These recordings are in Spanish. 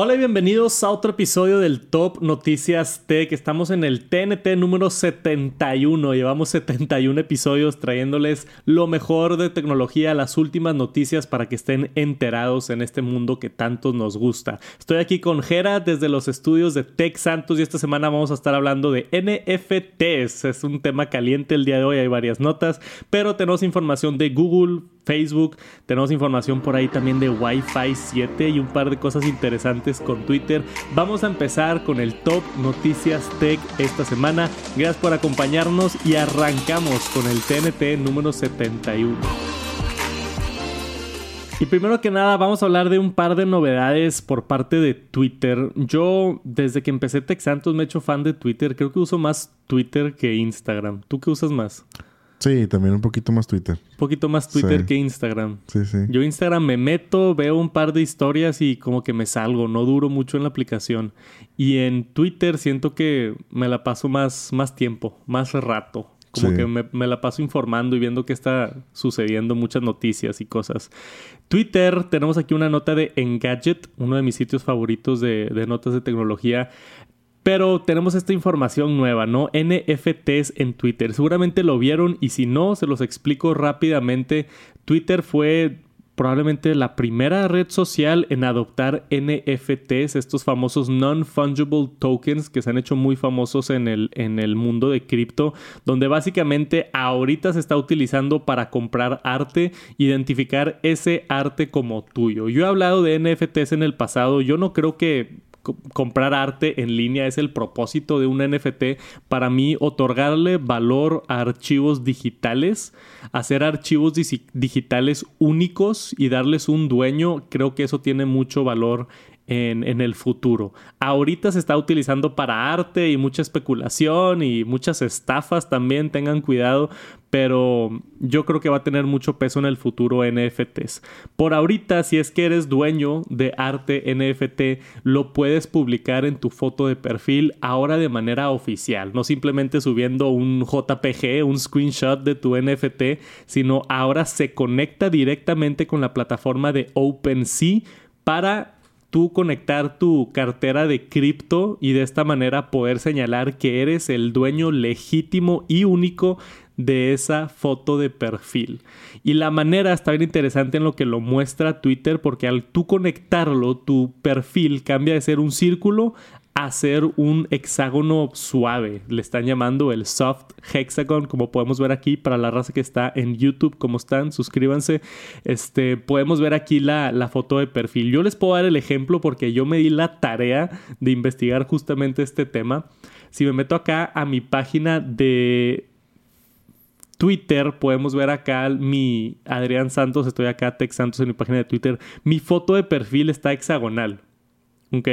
Hola y bienvenidos a otro episodio del Top Noticias Tech. Estamos en el TNT número 71. Llevamos 71 episodios trayéndoles lo mejor de tecnología, las últimas noticias para que estén enterados en este mundo que tanto nos gusta. Estoy aquí con Jera desde los estudios de Tech Santos y esta semana vamos a estar hablando de NFTs. Es un tema caliente el día de hoy, hay varias notas, pero tenemos información de Google, Facebook, tenemos información por ahí también de Wi-Fi 7 y un par de cosas interesantes con Twitter. Vamos a empezar con el top noticias tech esta semana. Gracias por acompañarnos y arrancamos con el TNT número 71. Y primero que nada, vamos a hablar de un par de novedades por parte de Twitter. Yo, desde que empecé Texantos, me he hecho fan de Twitter. Creo que uso más Twitter que Instagram. ¿Tú qué usas más? Sí, también un poquito más Twitter. Un poquito más Twitter que Instagram. Sí, sí. Yo Instagram me meto, veo un par de historias y como que me salgo, no duro mucho en la aplicación. Y en Twitter siento que me la paso más, más tiempo, más rato. Como que me, la paso informando y viendo qué está sucediendo, muchas noticias y cosas. Twitter, tenemos aquí una nota de Engadget, uno de mis sitios favoritos de, de notas de tecnología. Pero tenemos esta información nueva, ¿no? NFTs en Twitter. Seguramente lo vieron y si no, se los explico rápidamente. Twitter fue probablemente la primera red social en adoptar NFTs, estos famosos non-fungible tokens que se han hecho muy famosos en el, en el mundo de cripto, donde básicamente ahorita se está utilizando para comprar arte, identificar ese arte como tuyo. Yo he hablado de NFTs en el pasado, yo no creo que comprar arte en línea es el propósito de un NFT. Para mí, otorgarle valor a archivos digitales, hacer archivos digitales únicos y darles un dueño, creo que eso tiene mucho valor en, el futuro. Ahorita se está utilizando para arte y mucha especulación y muchas estafas también, tengan cuidado, pero yo creo que va a tener mucho peso en el futuro NFTs. Por ahorita, si es que eres dueño de arte NFT, lo puedes publicar en tu foto de perfil ahora de manera oficial, no simplemente subiendo un JPG, un screenshot de tu NFT, sino ahora se conecta directamente con la plataforma de OpenSea para tú conectar tu cartera de cripto y de esta manera poder señalar que eres el dueño legítimo y único de esa foto de perfil. Y la manera está bien interesante en lo que lo muestra Twitter porque al tú conectarlo, tu perfil cambia de ser un círculo hacer un hexágono suave. Le están llamando el soft hexagon, como podemos ver aquí para la raza que está en YouTube, como están, suscríbanse. Este, podemos ver aquí la, la foto de perfil. Yo les puedo dar el ejemplo porque yo me di la tarea de investigar justamente este tema. Si me meto acá a mi página de Twitter, podemos ver acá mi Adrián Santos, estoy acá, Tex Santos en mi página de Twitter. Mi foto de perfil está hexagonal. ¿Ok?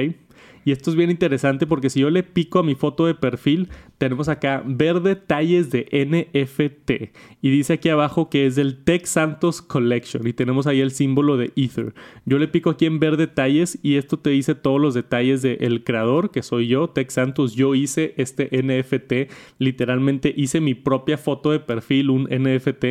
Y esto es bien interesante porque si yo le pico a mi foto de perfil, tenemos acá ver detalles de NFT. Y dice aquí abajo que es del Tech Santos Collection. Y tenemos ahí el símbolo de Ether. Yo le pico aquí en ver detalles y esto te dice todos los detalles del creador, que soy yo, Tech Santos. Yo hice este NFT. Literalmente hice mi propia foto de perfil, un NFT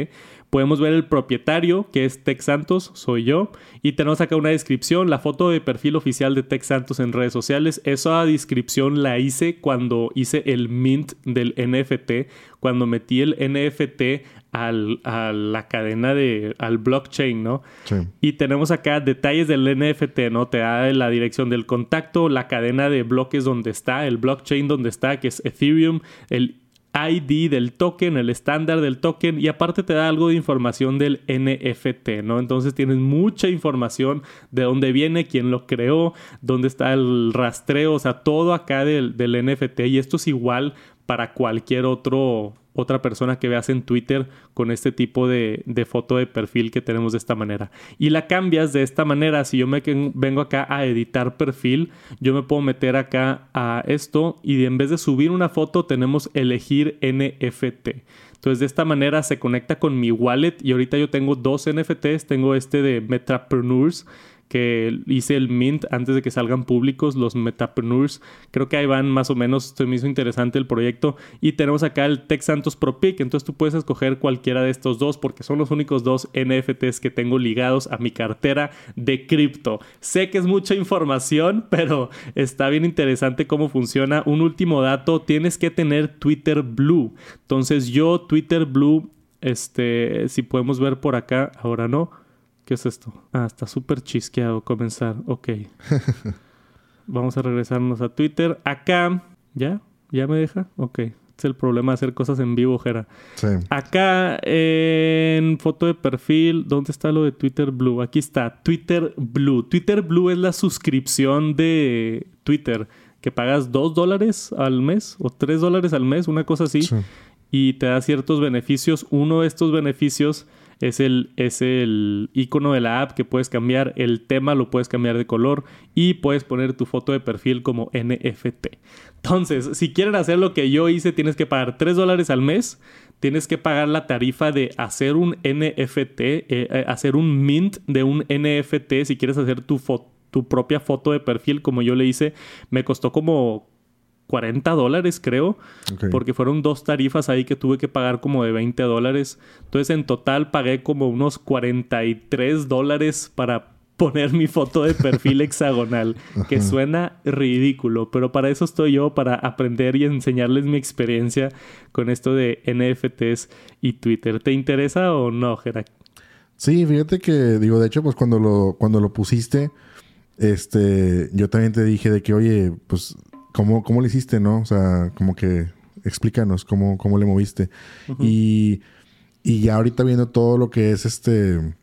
Podemos ver el propietario, que es Tech Santos, soy yo. Y tenemos acá una descripción, la foto de perfil oficial de Tech Santos en redes sociales. Esa descripción la hice cuando hice el mint del NFT, cuando metí el NFT al, a la cadena de, al blockchain, ¿no? Sí. Y tenemos acá detalles del NFT, ¿no? Te da la dirección del contacto, la cadena de bloques donde está, el blockchain donde está, que es Ethereum, el ID del token, el estándar del token y aparte te da algo de información del NFT, ¿no? Entonces tienes mucha información de dónde viene, quién lo creó, dónde está el rastreo, o sea, todo acá del, NFT y esto es igual para cualquier otro otra persona que veas en Twitter con este tipo de, de, foto de perfil que tenemos de esta manera. Y la cambias de esta manera. Si yo me vengo acá a editar perfil, yo me puedo meter acá a esto y en vez de subir una foto tenemos elegir NFT. Entonces de esta manera se conecta con mi wallet y ahorita yo tengo dos NFTs. Tengo este de Metrapreneurs que hice el mint antes de que salgan públicos, los Metapreneurs. Creo que ahí van más o menos, se me hizo interesante el proyecto. Y tenemos acá el Tech Santos Pro Pick, entonces tú puedes escoger cualquiera de estos dos porque son los únicos dos NFTs que tengo ligados a mi cartera de cripto. Sé que es mucha información, pero está bien interesante cómo funciona. Un último dato, tienes que tener Twitter Blue. Entonces yo Twitter Blue, este, si podemos ver por acá, ahora no ¿Qué es esto? Ah, está súper chisqueado comenzar. Ok. Vamos a regresarnos a Twitter. Acá. ¿Ya? ¿Ya me deja? Ok. Es el problema de hacer cosas en vivo, Jera. Sí. Acá en foto de perfil, ¿dónde está lo de Twitter Blue? Aquí está, Twitter Blue. Twitter Blue es la suscripción de Twitter, que pagas dos dólares al mes o tres dólares al mes, una cosa así, sí. y te da ciertos beneficios. Uno de estos beneficios es el, es el icono de la app que puedes cambiar, el tema lo puedes cambiar de color y puedes poner tu foto de perfil como NFT. Entonces, si quieren hacer lo que yo hice, tienes que pagar 3 dólares al mes, tienes que pagar la tarifa de hacer un NFT, eh, eh, hacer un mint de un NFT, si quieres hacer tu, tu propia foto de perfil como yo le hice, me costó como 40 dólares, creo. Porque fueron dos tarifas ahí que tuve que pagar como de 20 dólares. Entonces, en total pagué como unos 43 dólares para poner mi foto de perfil hexagonal, que suena ridículo, pero para eso estoy yo, para aprender y enseñarles mi experiencia con esto de NFTs y Twitter. ¿Te interesa o no, Gerak? Sí, fíjate que, digo, de hecho, pues cuando lo, cuando lo pusiste, este, yo también te dije de que, oye, pues ¿Cómo, ¿Cómo le hiciste, no? O sea, como que explícanos cómo, cómo le moviste. y, y ya ahorita viendo todo lo que es este...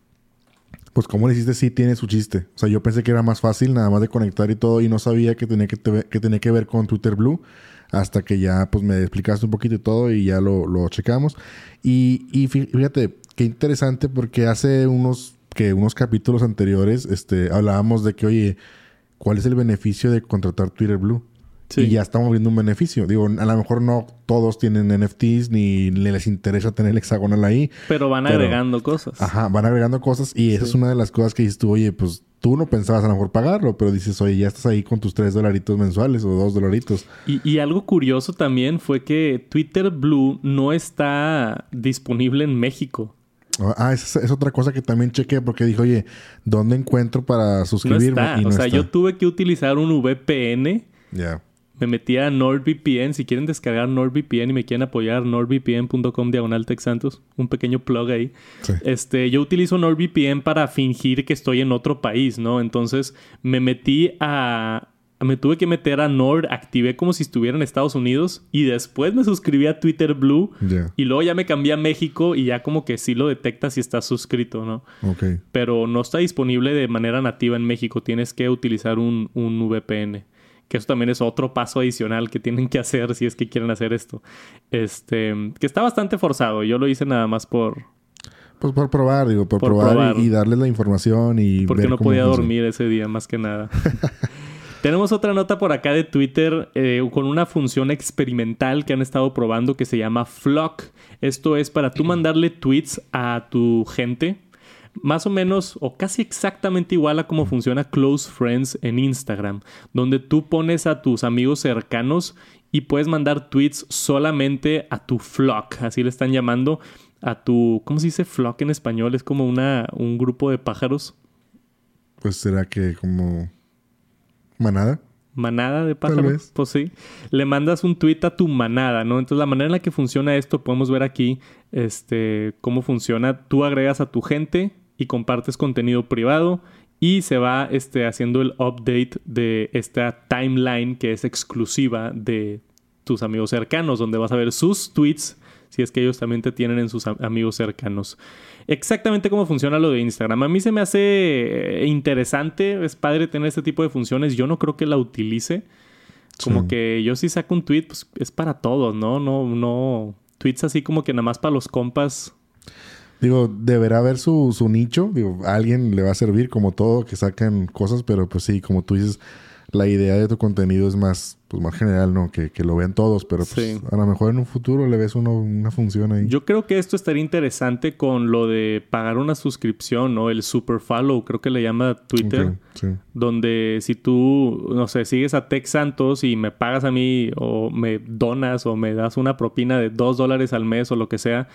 Pues cómo le hiciste, sí tiene su chiste. O sea, yo pensé que era más fácil nada más de conectar y todo y no sabía que tenía que, que, tenía que ver con Twitter Blue hasta que ya pues me explicaste un poquito y todo y ya lo, lo checamos. Y, y fíjate, qué interesante porque hace unos, que unos capítulos anteriores este, hablábamos de que, oye, ¿cuál es el beneficio de contratar Twitter Blue? Y ya estamos viendo un beneficio. Digo, a lo mejor no todos tienen NFTs ni les interesa tener el hexagonal ahí. Pero van agregando cosas. Ajá, van agregando cosas. Y esa es una de las cosas que dices tú, oye, pues tú no pensabas a lo mejor pagarlo, pero dices, oye, ya estás ahí con tus tres dolaritos mensuales o dos dolaritos. Y, y algo curioso también fue que Twitter Blue no está disponible en México. Ah, esa es, otra cosa que también chequé porque dije, oye, ¿dónde encuentro para suscribirme? No está. o sea, yo tuve que utilizar un VPN. Ya me metí a NordVPN. Si quieren descargar NordVPN y me quieren apoyar, nordvpn.com diagonal Santos. Un pequeño plug ahí. Este, yo utilizo NordVPN para fingir que estoy en otro país, ¿no? Entonces me metí a... Me tuve que meter a Nord, activé como si estuviera en Estados Unidos y después me suscribí a Twitter Blue y luego ya me cambié a México y ya como que sí lo detecta si estás suscrito, ¿no? Ok. Pero no está disponible de manera nativa en México, tienes que utilizar un, un VPN que eso también es otro paso adicional que tienen que hacer si es que quieren hacer esto. Este, que está bastante forzado. Yo lo hice nada más por... Pues por probar, digo, por, probar, Y, darles la información y... Porque no podía dormir ese día, más que nada. Tenemos otra nota por acá de Twitter eh, con una función experimental que han estado probando que se llama Flock. Esto es para tú mandarle tweets a tu gente más o menos o casi exactamente igual a cómo funciona Close Friends en Instagram, donde tú pones a tus amigos cercanos y puedes mandar tweets solamente a tu flock, así le están llamando, a tu, ¿cómo se dice flock en español? Es como una, un grupo de pájaros. Pues será que como manada. Manada de pájaros. Pues sí. Le mandas un tweet a tu manada, ¿no? Entonces la manera en la que funciona esto, podemos ver aquí este, cómo funciona. Tú agregas a tu gente y compartes contenido privado y se va este, haciendo el update de esta timeline que es exclusiva de tus amigos cercanos, donde vas a ver sus tweets si es que ellos también te tienen en sus amigos cercanos. Exactamente cómo funciona lo de Instagram. A mí se me hace eh, interesante, es padre tener este tipo de funciones. Yo no creo que la utilice. Como que yo si saco un tweet, pues es para todos, ¿no? No, no. Tweets así como que nada más para los compas Digo, deberá haber su, su nicho. Digo, a alguien le va a servir como todo que sacan cosas, pero pues sí, como tú dices, la idea de tu contenido es más, pues más general, ¿no? Que, que lo vean todos, pero pues, a lo mejor en un futuro le ves uno, una función ahí. Yo creo que esto estaría interesante con lo de pagar una suscripción, ¿no? El super follow, creo que le llama Twitter. Donde si tú, no sé, sigues a Tech Santos y me pagas a mí o me donas o me das una propina de dos dólares al mes o lo que sea,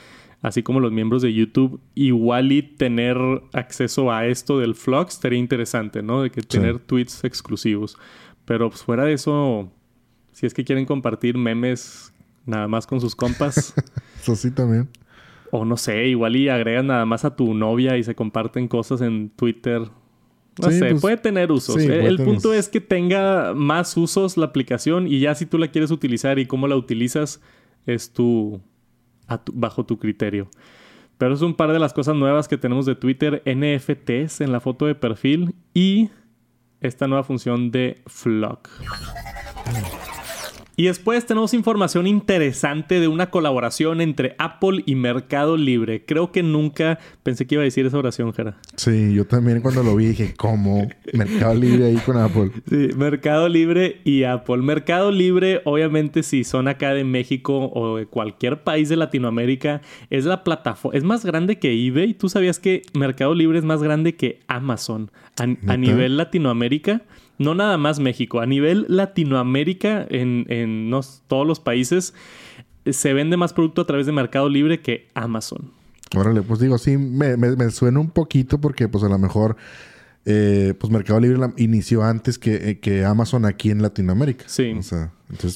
así como los miembros de YouTube, igual y tener acceso a esto del Flux estaría interesante, ¿no? De que tener tweets exclusivos. Pero pues fuera de eso, si es que quieren compartir memes nada más con sus compas. eso sí también. O no sé, igual y agregas nada más a tu novia y se comparten cosas en Twitter. No sé, pues, puede tener usos. el punto es que tenga más usos la aplicación y ya si tú la quieres utilizar y cómo la utilizas es tu, bajo tu criterio. Pero es un par de las cosas nuevas que tenemos de Twitter, NFTs en la foto de perfil y esta nueva función de Flock. Y después tenemos información interesante de una colaboración entre Apple y Mercado Libre. Creo que nunca pensé que iba a decir esa oración, Jera. Sí, yo también cuando lo vi dije, ¿cómo? Mercado Libre ahí con Apple. Sí, Mercado Libre y Apple. Mercado Libre, obviamente, si son acá de México o de cualquier país de Latinoamérica, es la plataforma, es más grande que eBay. ¿Tú sabías que Mercado Libre es más grande que Amazon a nivel Latinoamérica? No nada más México, a nivel Latinoamérica, en, todos los países, se vende más producto a través de Mercado Libre que Amazon. Órale, pues digo, sí, me, me, suena un poquito porque pues a lo mejor eh, pues Mercado Libre inició antes que, eh, que, Amazon aquí en Latinoamérica. Sí. O sea,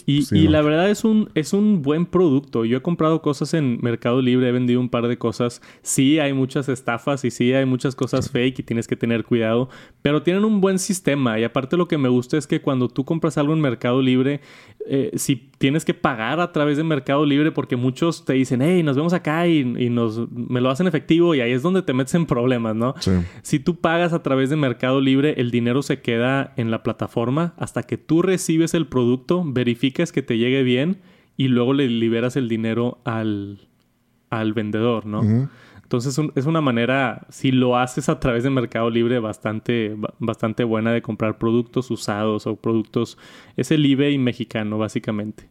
y, la verdad es un, es un buen producto. Yo he comprado cosas en Mercado Libre, he vendido un par de cosas. Sí, hay muchas estafas y sí hay muchas cosas fake y tienes que tener cuidado, pero tienen un buen sistema. Y aparte lo que me gusta es que cuando tú compras algo en Mercado Libre, eh, si tienes que pagar a través de Mercado Libre, porque muchos te dicen, hey, nos vemos acá y, nos, me lo hacen efectivo y ahí es donde te metes en problemas, ¿no? Si tú pagas a través de Mercado Libre, el dinero se queda en la plataforma hasta que tú recibes el producto verificas que te llegue bien y luego le liberas el dinero al, vendedor, ¿no? Entonces es una manera, si lo haces a través de Mercado Libre, bastante, bastante buena de comprar productos usados o productos. Es el eBay mexicano, básicamente.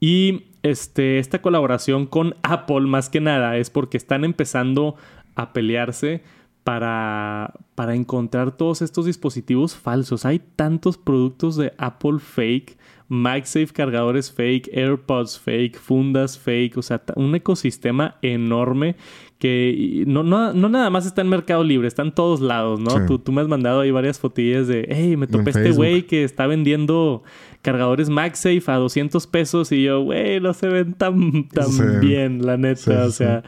Y este, esta colaboración con Apple, más que nada, es porque están empezando a pelearse para, para encontrar todos estos dispositivos falsos. Hay tantos productos de Apple fake, MagSafe cargadores fake, AirPods fake, fundas fake, o sea, un ecosistema enorme que no, no, no nada más está en Mercado Libre, está en todos lados, ¿no? Tú, tú, me has mandado ahí varias fotillas de, hey, me topé este güey que está vendiendo cargadores MagSafe a 200 pesos y yo, güey, no se ven tan, tan bien, la neta, o sea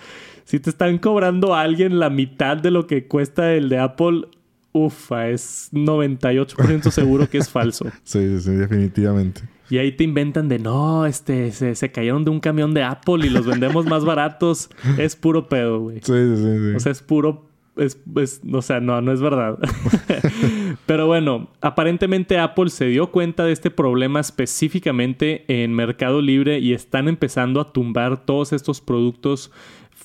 si te están cobrando a alguien la mitad de lo que cuesta el de Apple, ufa, es 98% seguro que es falso. sí, sí, definitivamente. Y ahí te inventan de no, este, se, cayeron de un camión de Apple y los vendemos más baratos. Es puro pedo, güey. Sí, sí, sí. O sea, es puro. Es, o sea, no, no es verdad. Pero bueno, aparentemente Apple se dio cuenta de este problema específicamente en Mercado Libre y están empezando a tumbar todos estos productos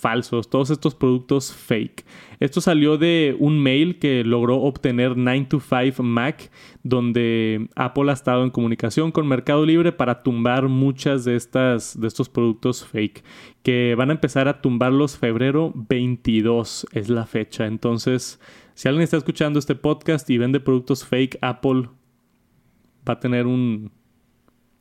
falsos, todos estos productos fake. Esto salió de un mail que logró obtener 9to5 Mac, donde Apple ha estado en comunicación con Mercado Libre para tumbar muchas de estas de estos productos fake, que van a empezar a tumbarlos febrero 22 es la fecha. Entonces, si alguien está escuchando este podcast y vende productos fake, Apple va a tener un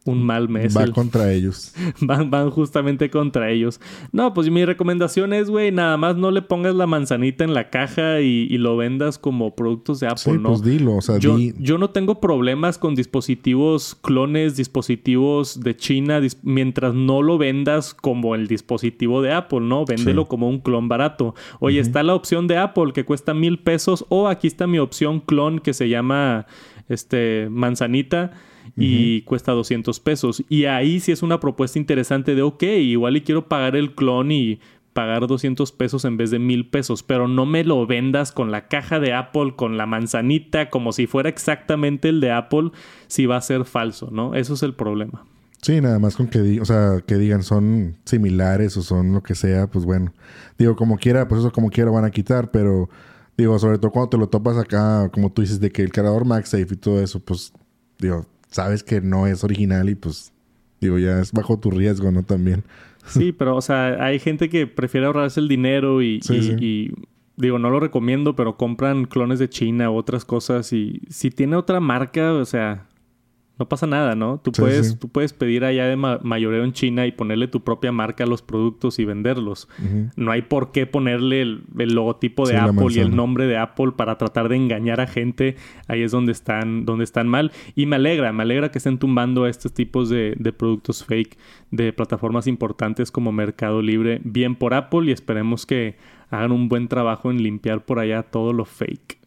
un mal mes. Va contra ellos. Van, van justamente contra ellos. No, pues mi recomendación es, güey, nada más no le pongas la manzanita en la caja y, lo vendas como productos de Apple, ¿no? Pues dilo, o sea, yo, yo no tengo problemas con dispositivos clones, dispositivos de China, mientras no lo vendas como el dispositivo de Apple, ¿no? Véndelo como un clon barato. Oye, está la opción de Apple que cuesta mil pesos o aquí está mi opción clon que se llama este manzanita y cuesta 200 pesos. Y ahí sí es una propuesta interesante de, ok, igual y quiero pagar el clon y pagar 200 pesos en vez de mil pesos, pero no me lo vendas con la caja de Apple, con la manzanita, como si fuera exactamente el de Apple, si va a ser falso, ¿no? Eso es el problema. Sí, nada más con que, o sea, que digan son similares o son lo que sea, pues bueno. Digo, como quiera, pues eso como quiera van a quitar, pero digo, sobre todo cuando te lo topas acá, como tú dices, de que el cargador MagSafe y todo eso, pues digo, sabes que no es original y pues, digo, ya es bajo tu riesgo, ¿no? También. Sí, pero, o sea, hay gente que prefiere ahorrarse el dinero y, y, digo, no lo recomiendo, pero compran clones de China u otras cosas y si tiene otra marca, o sea, no pasa nada, ¿no? Tú, puedes, tú puedes pedir allá de mayoreo en China y ponerle tu propia marca a los productos y venderlos. No hay por qué ponerle el, logotipo de Apple y el nombre de Apple para tratar de engañar a gente. Ahí es donde están, donde están mal. Y me alegra, me alegra que estén tumbando estos tipos de, de productos fake de plataformas importantes como Mercado Libre. Bien por Apple y esperemos que hagan un buen trabajo en limpiar por allá todo lo fake.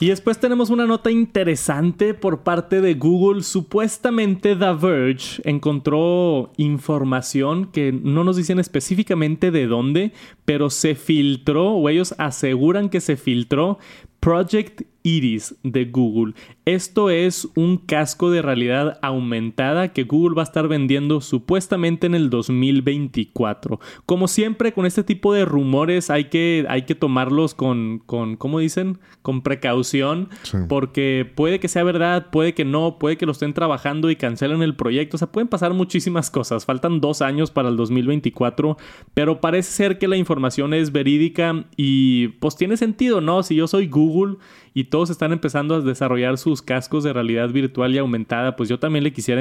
Y después tenemos una nota interesante por parte de Google. Supuestamente The Verge encontró información que no nos dicen específicamente de dónde, pero se filtró, o ellos aseguran que se filtró Project Iris de Google. Esto es un casco de realidad aumentada que Google va a estar vendiendo supuestamente en el 2024. Como siempre con este tipo de rumores hay que, hay que tomarlos con, con, ¿cómo dicen? Con precaución porque puede que sea verdad, puede que no, puede que lo estén trabajando y cancelen el proyecto. O sea, pueden pasar muchísimas cosas. Faltan dos años para el 2024, pero parece ser que la información es verídica y pues tiene sentido, ¿no? Si yo soy Google y todos están empezando a desarrollar sus cascos de realidad virtual y aumentada, pues yo también le quisiera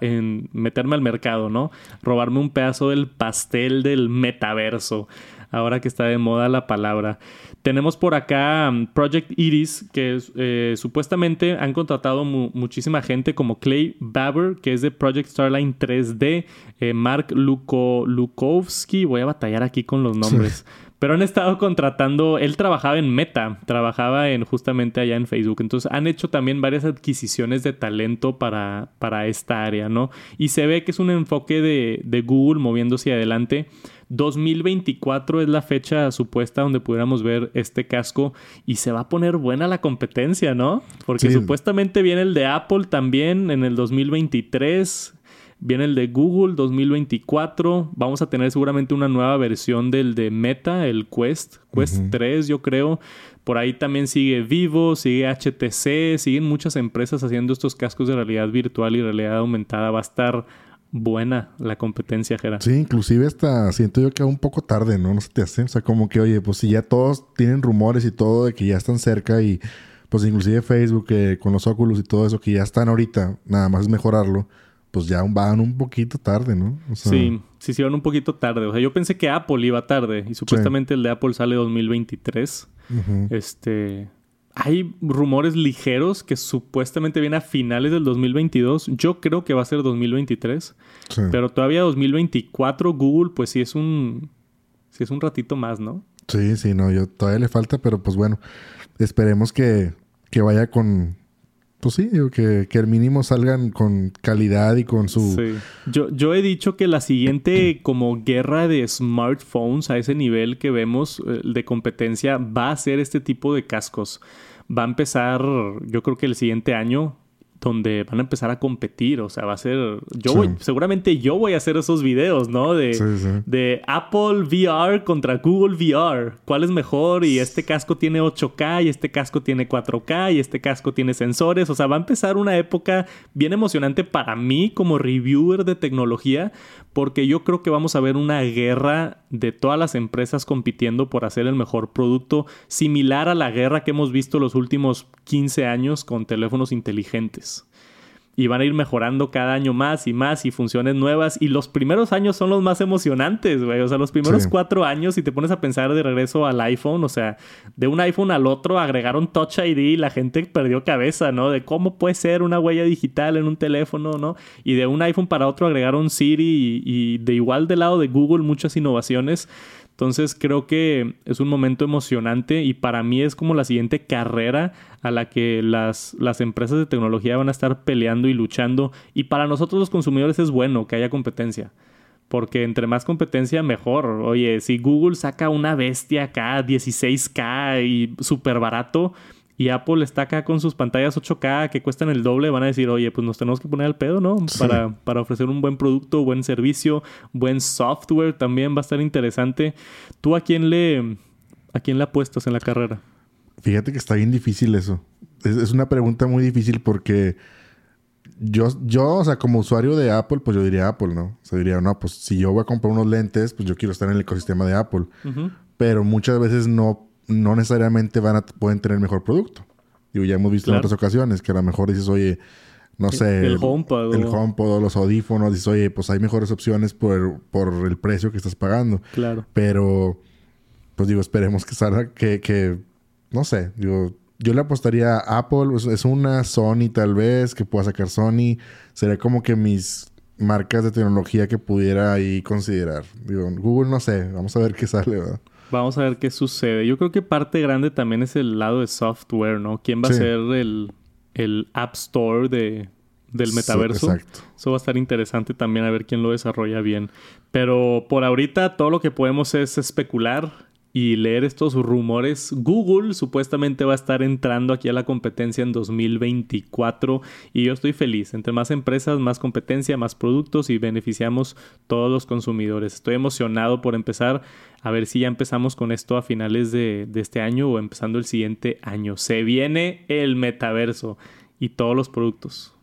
en meterme al mercado, ¿no? Robarme un pedazo del pastel del metaverso, ahora que está de moda la palabra. Tenemos por acá um, Project Iris, que eh, supuestamente han contratado muchísima gente como Clay Baber, que es de Project Starline 3D, eh, Mark Luko Lukowski, voy a batallar aquí con los nombres. Pero han estado contratando, él trabajaba en Meta, trabajaba en justamente allá en Facebook. Entonces han hecho también varias adquisiciones de talento para, para esta área, ¿no? Y se ve que es un enfoque de, de Google moviéndose adelante. 2024 es la fecha supuesta donde pudiéramos ver este casco y se va a poner buena la competencia, ¿no? Porque supuestamente viene el de Apple también en el 2023. Viene el de Google 2024. Vamos a tener seguramente una nueva versión del de Meta, el Quest, Quest 3, yo creo. Por ahí también sigue Vivo, sigue HTC, siguen muchas empresas haciendo estos cascos de realidad virtual y realidad aumentada. Va a estar buena la competencia, Gerard. Sí, inclusive hasta siento yo que un poco tarde, ¿no? No se te hace. O sea, como que, oye, pues si ya todos tienen rumores y todo de que ya están cerca y pues inclusive Facebook con los óculos y todo eso que ya están ahorita, nada más es mejorarlo pues ya van un poquito tarde, ¿no? sí, sí, sí van un poquito tarde. O sea, yo pensé que Apple iba tarde y supuestamente el de Apple sale 2023. Este... Hay rumores ligeros que supuestamente viene a finales del 2022. Yo creo que va a ser 2023. Pero todavía 2024 Google pues sí es un... Sí es un ratito más, ¿no? Sí, sí, no. Yo todavía le falta, pero pues bueno. Esperemos que, que vaya con pues sí, que, que el mínimo salgan con calidad y con su... Sí. Yo, yo he dicho que la siguiente como guerra de smartphones a ese nivel que vemos eh, de competencia va a ser este tipo de cascos. Va a empezar, yo creo que el siguiente año, donde van a empezar a competir. O sea, va a ser. Yo voy, seguramente yo voy a hacer esos videos, ¿no? De, de Apple VR contra Google VR. ¿Cuál es mejor? Y este casco tiene 8K, y este casco tiene 4K, y este casco tiene sensores. O sea, va a empezar una época bien emocionante para mí como reviewer de tecnología, porque yo creo que vamos a ver una guerra de todas las empresas compitiendo por hacer el mejor producto, similar a la guerra que hemos visto los últimos 15 años con teléfonos inteligentes y van a ir mejorando cada año más y más y funciones nuevas. Y los primeros años son los más emocionantes, güey. O sea, los primeros cuatro años, si te pones a pensar de regreso al iPhone, o sea, de un iPhone al otro agregaron Touch ID y la gente perdió cabeza, ¿no? De cómo puede ser una huella digital en un teléfono, ¿no? Y de un iPhone para otro agregaron Siri y, y de igual del lado de Google muchas innovaciones. Entonces creo que es un momento emocionante y para mí es como la siguiente carrera a la que las, las empresas de tecnología van a estar peleando y luchando. Y para nosotros los consumidores es bueno que haya competencia. Porque entre más competencia, mejor. Oye, si Google saca una bestia acá, 16K y súper barato, y Apple está acá con sus pantallas 8K que cuestan el doble, van a decir, oye, pues nos tenemos que poner al pedo, ¿no? Para, para ofrecer un buen producto, buen servicio, buen software también va a estar interesante. ¿Tú a quién le, a quién le apuestas en la carrera? Fíjate que está bien difícil eso. es, una pregunta muy difícil porque yo, yo, o sea, como usuario de Apple, pues yo diría Apple, ¿no? O sea, diría, no, pues si yo voy a comprar unos lentes, pues yo quiero estar en el ecosistema de Apple. Pero muchas veces no, no necesariamente van a, pueden tener mejor producto. Digo, ya hemos visto en otras ocasiones que a lo mejor dices, oye, no sé, el, HomePod. El HomePod los audífonos. Dices, oye, pues hay mejores opciones por, por el precio que estás pagando. Claro. Pero, pues digo, esperemos que salga, que, que no sé, digo, yo le apostaría a Apple, es una Sony tal vez, que pueda sacar Sony. Sería como que mis marcas de tecnología que pudiera ahí considerar. Digo, Google no sé, vamos a ver qué sale, ¿verdad? Vamos a ver qué sucede. Yo creo que parte grande también es el lado de software, ¿no? ¿Quién va a ser el, el App Store de, del metaverso. exacto. Eso va a estar interesante también a ver quién lo desarrolla bien. Pero por ahorita todo lo que podemos es especular y leer estos rumores. Google supuestamente va a estar entrando aquí a la competencia en 2024 y yo estoy feliz. Entre más empresas, más competencia, más productos y beneficiamos todos los consumidores. Estoy emocionado por empezar a ver si ya empezamos con esto a finales de, de este año o empezando el siguiente año. Se viene el metaverso y todos los productos.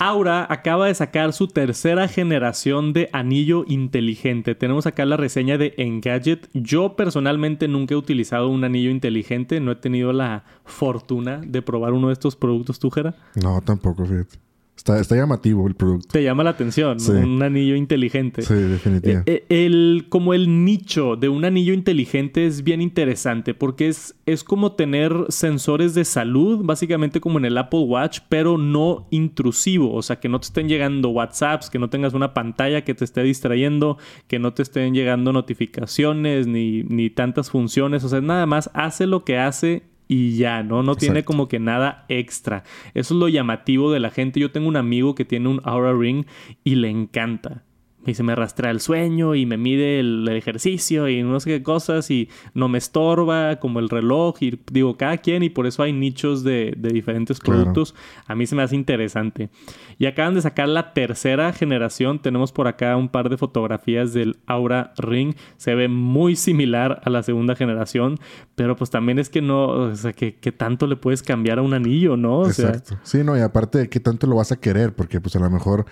Aura acaba de sacar su tercera generación de anillo inteligente. Tenemos acá la reseña de Engadget. Yo personalmente nunca he utilizado un anillo inteligente. No he tenido la fortuna de probar uno de estos productos, ¿tú, No, tampoco, fíjate. Está, llamativo el producto. Te llama la atención, un anillo inteligente. Sí, definitivamente. Eh, eh, el, como el nicho de un anillo inteligente es bien interesante porque es, es como tener sensores de salud, básicamente como en el Apple Watch, pero no intrusivo. O sea, que no te estén llegando WhatsApps, que no tengas una pantalla que te esté distrayendo, que no te estén llegando notificaciones ni, ni tantas funciones. O sea, nada más hace lo que hace y ya, ¿no? No tiene como que nada extra. Eso es lo llamativo de la gente. Yo tengo un amigo que tiene un Aura Ring y le encanta y se me rastrea el sueño y me mide el, ejercicio y no sé qué cosas y no me estorba como el reloj y digo cada quien y por eso hay nichos de, diferentes productos. A mí se me hace interesante. Y acaban de sacar la tercera generación. Tenemos por acá un par de fotografías del Aura Ring. Se ve muy similar a la segunda generación, pero pues también es que no, o sea, que, tanto le puedes cambiar a un anillo, ¿no? Exacto. sí, no, y aparte de qué tanto lo vas a querer, porque pues a lo mejor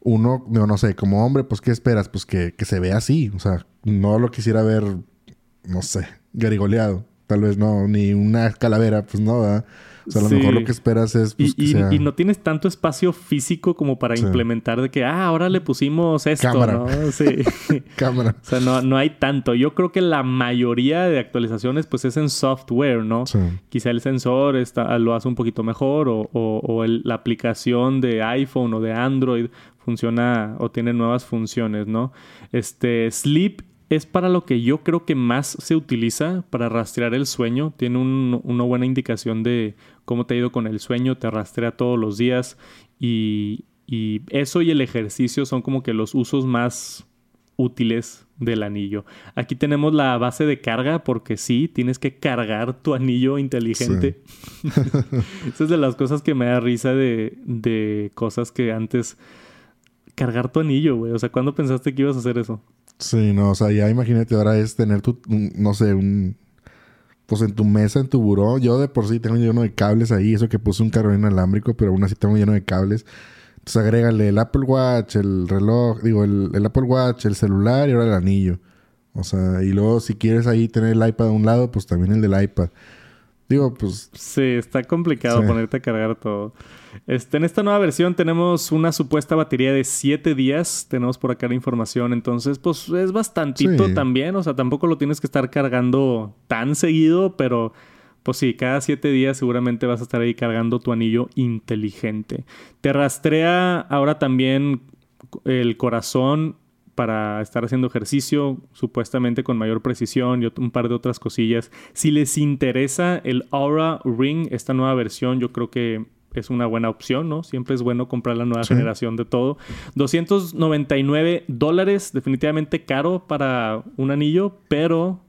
uno, no, no sé, como hombre, pues ¿qué esperas? Pues que, que se vea así. O sea, no lo quisiera ver, no sé, garigoleado. Tal vez no, ni una calavera, pues no, ¿verdad? O sea, a lo mejor lo que esperas es... Pues, y, y, no tienes tanto espacio físico como para implementar de que, ah, ahora le pusimos esto, Cámara. ¿no? Sí. Cámara. O sea, no, no hay tanto. Yo creo que la mayoría de actualizaciones, pues, es en software, ¿no? Sí. Quizá el sensor está, lo hace un poquito mejor o, o, o el, la aplicación de iPhone o de Android funciona o tiene nuevas funciones, ¿no? Este, Sleep es para lo que yo creo que más se utiliza para rastrear el sueño. Tiene una buena indicación de cómo te ha ido con el sueño, te rastrea todos los días y, y eso y el ejercicio son como que los usos más útiles del anillo. Aquí tenemos la base de carga porque sí, tienes que cargar tu anillo inteligente. Esa es de las cosas que me da risa de, de cosas que antes cargar tu anillo, güey. O sea, ¿cuándo pensaste que ibas a hacer eso? Sí, no, o sea, ya imagínate ahora es tener tu, no sé, un... Pues en tu mesa, en tu buró, yo de por sí tengo lleno de cables ahí, eso que puse un carro inalámbrico, pero aún así tengo lleno de cables. Entonces agrégale el Apple Watch, el reloj, digo, el, el Apple Watch, el celular y ahora el anillo. O sea, y luego si quieres ahí tener el iPad a un lado, pues también el del iPad. Digo, pues... Sí, está complicado ponerte a cargar todo. Este, en esta nueva versión tenemos una supuesta batería de 7 días. Tenemos por acá la información. Entonces, pues es bastantito también. O sea, tampoco lo tienes que estar cargando tan seguido, pero... Pues sí, cada 7 días seguramente vas a estar ahí cargando tu anillo inteligente. Te rastrea ahora también el corazón para estar haciendo ejercicio, supuestamente con mayor precisión y un par de otras cosillas. Si les interesa el Aura Ring, esta nueva versión, yo creo que es una buena opción, ¿no? Siempre es bueno comprar la nueva generación de todo. 299 dólares, definitivamente caro para un anillo, pero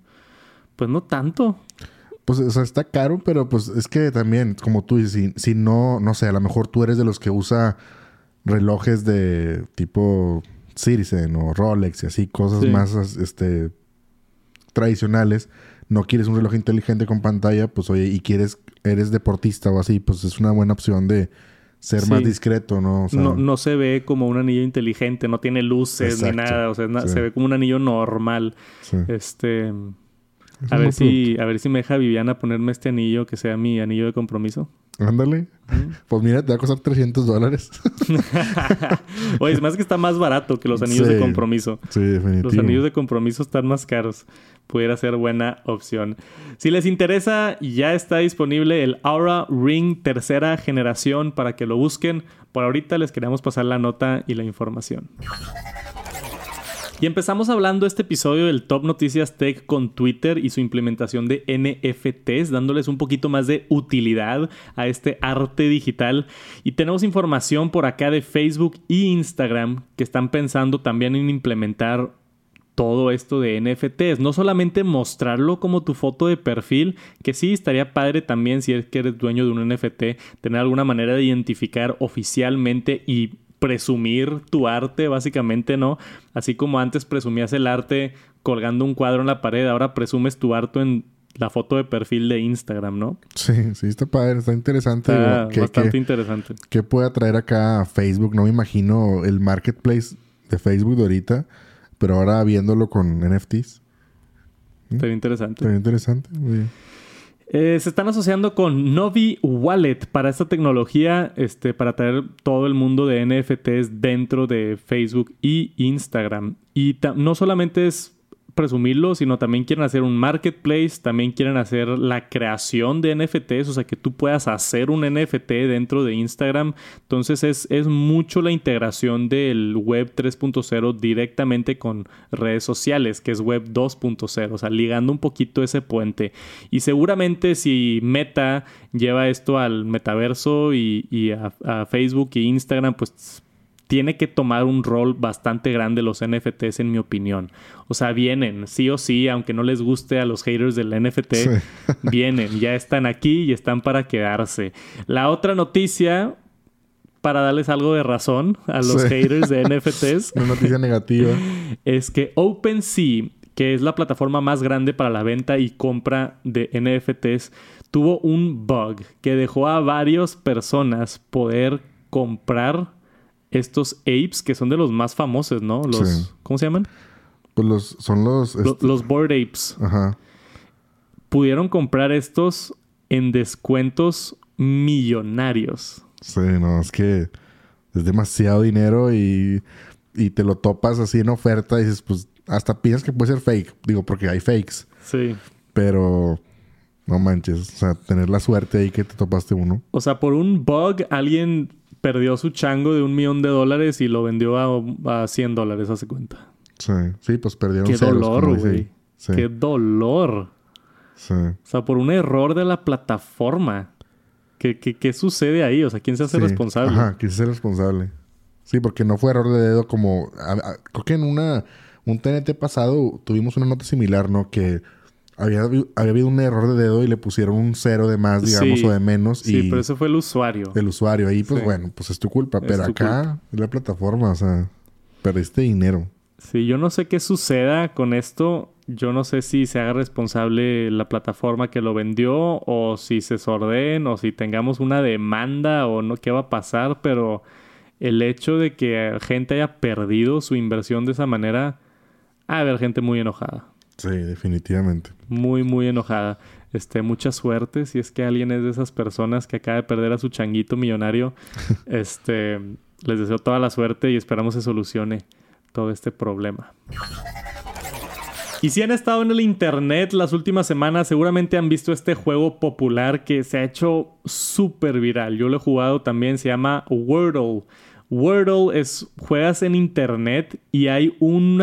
pues no tanto. Pues, o sea, está caro, pero pues es que también, como tú dices, si, si no, no sé, a lo mejor tú eres de los que usa relojes de tipo Citizen o Rolex y así, cosas más este, tradicionales, no quieres un reloj inteligente con pantalla, pues oye, y quieres eres deportista o así, pues es una buena opción de ser más discreto, ¿no? no, no se ve como un anillo inteligente, no tiene luces ni nada, o sea, se ve como un anillo normal. Este a ver si a ver si me deja Viviana ponerme este anillo que sea mi anillo de compromiso. Ándale. Pues mira, te va a costar 300 dólares. Oye, es más que está más barato que los anillos de compromiso. Sí, definitivamente. Los anillos de compromiso están más caros. Pudiera ser buena opción. Si les interesa, ya está disponible el Aura Ring tercera generación para que lo busquen. Por ahorita les queremos pasar la nota y la información. Y empezamos hablando este episodio del Top Noticias Tech con Twitter y su implementación de NFTs, dándoles un poquito más de utilidad a este arte digital. Y tenemos información por acá de Facebook e Instagram que están pensando también en implementar todo esto de NFTs. No solamente mostrarlo como tu foto de perfil, que sí estaría padre también si es que eres dueño de un NFT, tener alguna manera de identificar oficialmente y presumir tu arte, básicamente, ¿no? Así como antes presumías el arte colgando un cuadro en la pared, ahora presumes tu arte en la foto de perfil de Instagram, ¿no? Sí, sí, está padre, está interesante. Está bastante interesante. ¿Qué puede traer acá a Facebook? No me imagino el marketplace de Facebook de ahorita, pero ahora viéndolo con NFTs. Está interesante. Está interesante, muy bien. Eh, se están asociando con Novi Wallet para esta tecnología, este, para traer todo el mundo de NFTs dentro de Facebook y Instagram. Y no solamente es presumirlo, sino también quieren hacer un marketplace, también quieren hacer la creación de NFTs, o sea, que tú puedas hacer un NFT dentro de Instagram. Entonces es, es mucho la integración del web 3.0 directamente con redes sociales, que es web 2.0, o sea, ligando un poquito ese puente. Y seguramente si Meta lleva esto al metaverso y, a, a Facebook e Instagram, pues tiene que tomar un rol bastante grande los NFTs en mi opinión. O sea, vienen, sí o sí, aunque no les guste a los haters del NFT, vienen, ya están aquí y están para quedarse. La otra noticia, para darles algo de razón a los haters de NFTs. Una noticia negativa. Es que OpenSea, que es la plataforma más grande para la venta y compra de NFTs, tuvo un bug que dejó a varias personas poder comprar estos apes que son de los más famosos, ¿no? Los, ¿Cómo se llaman? Pues los, son los... Este los board apes. Ajá. Pudieron comprar estos en descuentos millonarios. Sí, no, es que es demasiado dinero y, y te lo topas así en oferta y dices, pues hasta piensas que puede ser fake. Digo, porque hay fakes. Sí. Pero no manches, o sea, tener la suerte ahí que te topaste uno. O sea, por un bug alguien perdió su chango de un millón de dólares y lo vendió a, a 100 dólares, hace cuenta. Sí, sí, pues perdieron Qué dolor, güey. Qué dolor. Sí. O sea, por un error de la plataforma. ¿Qué, qué, qué sucede ahí? O sea, ¿quién se hace responsable? Ajá, ¿quién se hace responsable? Sí, porque no fue error de dedo como... creo que en una... Un TNT pasado tuvimos una nota similar, ¿no? Que había, habido un error de dedo y le pusieron un cero de más, digamos, o de menos. Sí, pero eso fue el usuario. El usuario. Ahí, pues bueno, pues es tu culpa. pero acá es la plataforma, o sea, perdiste dinero. Sí, yo no sé qué suceda con esto. Yo no sé si se haga responsable la plataforma que lo vendió o si se sorden o si tengamos una demanda o no, qué va a pasar, pero el hecho de que gente haya perdido su inversión de esa manera, ha de haber gente muy enojada. Sí, definitivamente. Muy, muy enojada. Este, mucha suerte si es que alguien es de esas personas que acaba de perder a su changuito millonario. este, les deseo toda la suerte y esperamos se solucione todo este problema. Y si han estado en el internet las últimas semanas, seguramente han visto este juego popular que se ha hecho súper viral. Yo lo he jugado también, se llama Wordle. Wordle es, juegas en internet y hay un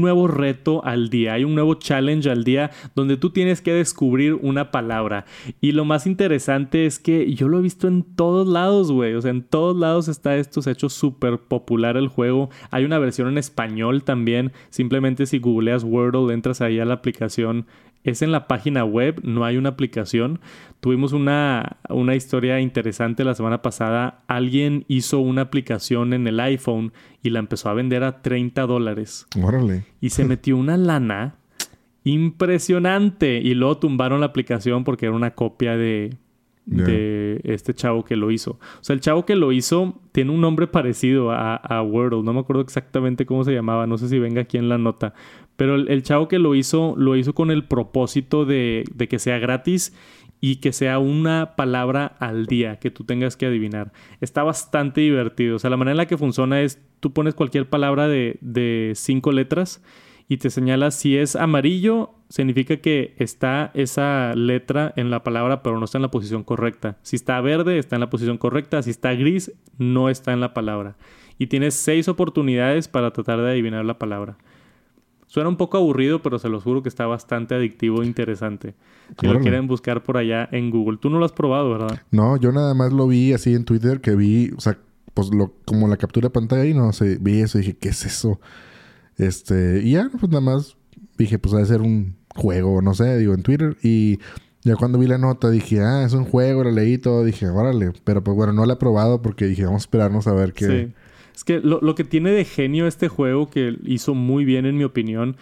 nuevo reto al día, hay un nuevo challenge al día donde tú tienes que descubrir una palabra. Y lo más interesante es que yo lo he visto en todos lados, güey. O sea, en todos lados está esto, se ha hecho súper popular el juego. Hay una versión en español también. Simplemente si googleas Wordle, entras ahí a la aplicación es en la página web, no hay una aplicación. Tuvimos una, una, historia interesante la semana pasada. Alguien hizo una aplicación en el iPhone y la empezó a vender a 30 dólares. Órale. Y se metió una lana impresionante. Y luego tumbaron la aplicación porque era una copia de, de este chavo que lo hizo. O sea, el chavo que lo hizo tiene un nombre parecido a, a Wordle. No me acuerdo exactamente cómo se llamaba. No sé si venga aquí en la nota. Pero el, chavo que lo hizo, lo hizo con el propósito de, de, que sea gratis y que sea una palabra al día que tú tengas que adivinar. Está bastante divertido. O sea, la manera en la que funciona es, tú pones cualquier palabra de, de cinco letras y te señala si es amarillo, significa que está esa letra en la palabra, pero no está en la posición correcta. Si está verde, está en la posición correcta. Si está gris, no está en la palabra. Y tienes seis oportunidades para tratar de adivinar la palabra. Suena un poco aburrido, pero se los juro que está bastante adictivo e interesante. Si lo quieren buscar por allá en Google. Tú no lo has probado, ¿verdad? No, yo nada más lo vi así en Twitter, que vi, o sea, pues lo, como la captura de pantalla y no sé, vi eso y dije, ¿qué es eso? Este, y ya, pues nada más dije, pues debe ser un juego, no sé, digo, en Twitter. Y ya cuando vi la nota dije, ah, es un juego, lo leí todo, dije, órale. Pero pues bueno, no la he probado porque dije, vamos a esperarnos a ver qué. Sí. Es que lo, lo que tiene de genio este juego, que hizo muy bien en mi opinión,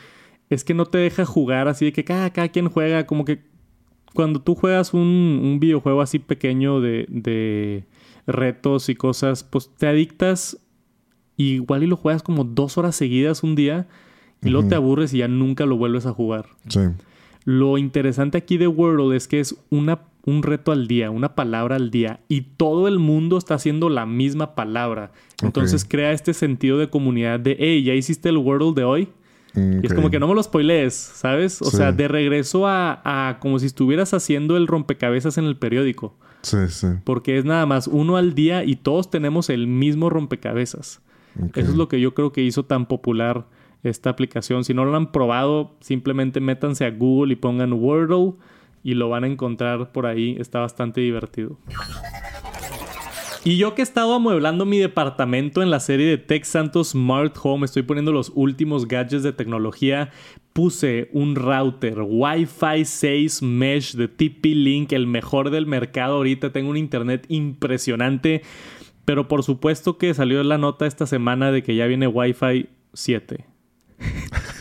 es que no te deja jugar así de que cada, cada quien juega, como que cuando tú juegas un, un videojuego así pequeño de, de, retos y cosas, pues te adictas igual y lo juegas como dos horas seguidas un día y luego te aburres y ya nunca lo vuelves a jugar. Sí. Lo interesante aquí de Wordle es que es una, un reto al día, una palabra al día y todo el mundo está haciendo la misma palabra. Entonces crea este sentido de comunidad de, hey, ¿ya hiciste el Wordle de hoy? Y es como que no me lo spoilees, ¿sabes? O sea, de regreso a, a, como si estuvieras haciendo el rompecabezas en el periódico. Sí, sí. Porque es nada más uno al día y todos tenemos el mismo rompecabezas. Eso es lo que yo creo que hizo tan popular esta aplicación. Si no lo han probado, simplemente métanse a Google y pongan Wordle y lo van a encontrar por ahí. Está bastante divertido. Y yo que he estado amueblando mi departamento en la serie de Tech Santos Smart Home, estoy poniendo los últimos gadgets de tecnología. Puse un router Wi-Fi 6 Mesh de TP-Link, el mejor del mercado ahorita. Tengo un internet impresionante. Pero por supuesto que salió la nota esta semana de que ya viene Wi-Fi 7.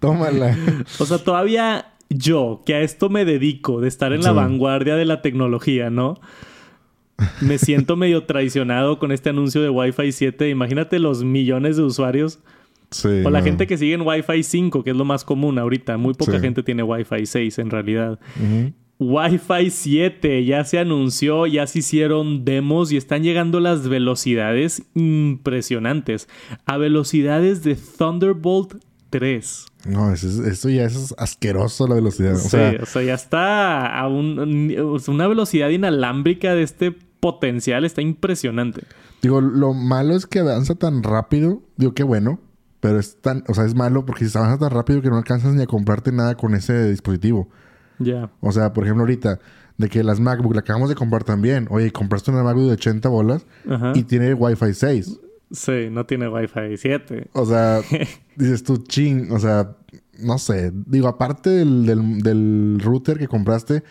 Tómala. O sea, todavía yo, que a esto me dedico, de estar en la vanguardia de la tecnología, ¿no? Me siento medio traicionado con este anuncio de Wi-Fi 7. Imagínate los millones de usuarios. Sí, o la gente que sigue en Wi-Fi 5, que es lo más común ahorita. Muy poca gente tiene Wi-Fi 6 en realidad. Wi-Fi 7 ya se anunció, ya se hicieron demos y están llegando las velocidades impresionantes. A velocidades de Thunderbolt 3. No, eso, ya es asqueroso la velocidad. sí, o sea, ya está a una velocidad inalámbrica de este potencial, está impresionante. Digo, lo malo es que avanza tan rápido. Digo, qué bueno. Pero es tan, o sea, es malo porque si avanza tan rápido que no alcanzas ni a comprarte nada con ese dispositivo. Ya. O sea, por ejemplo, ahorita, de que las MacBook la acabamos de comprar también. Oye, compraste una MacBook de 80 bolas y tiene Wi-Fi 6. Sí, no tiene Wi-Fi 7. O sea, dices tú, ching, o sea, no sé. Digo, aparte del, del, router que compraste,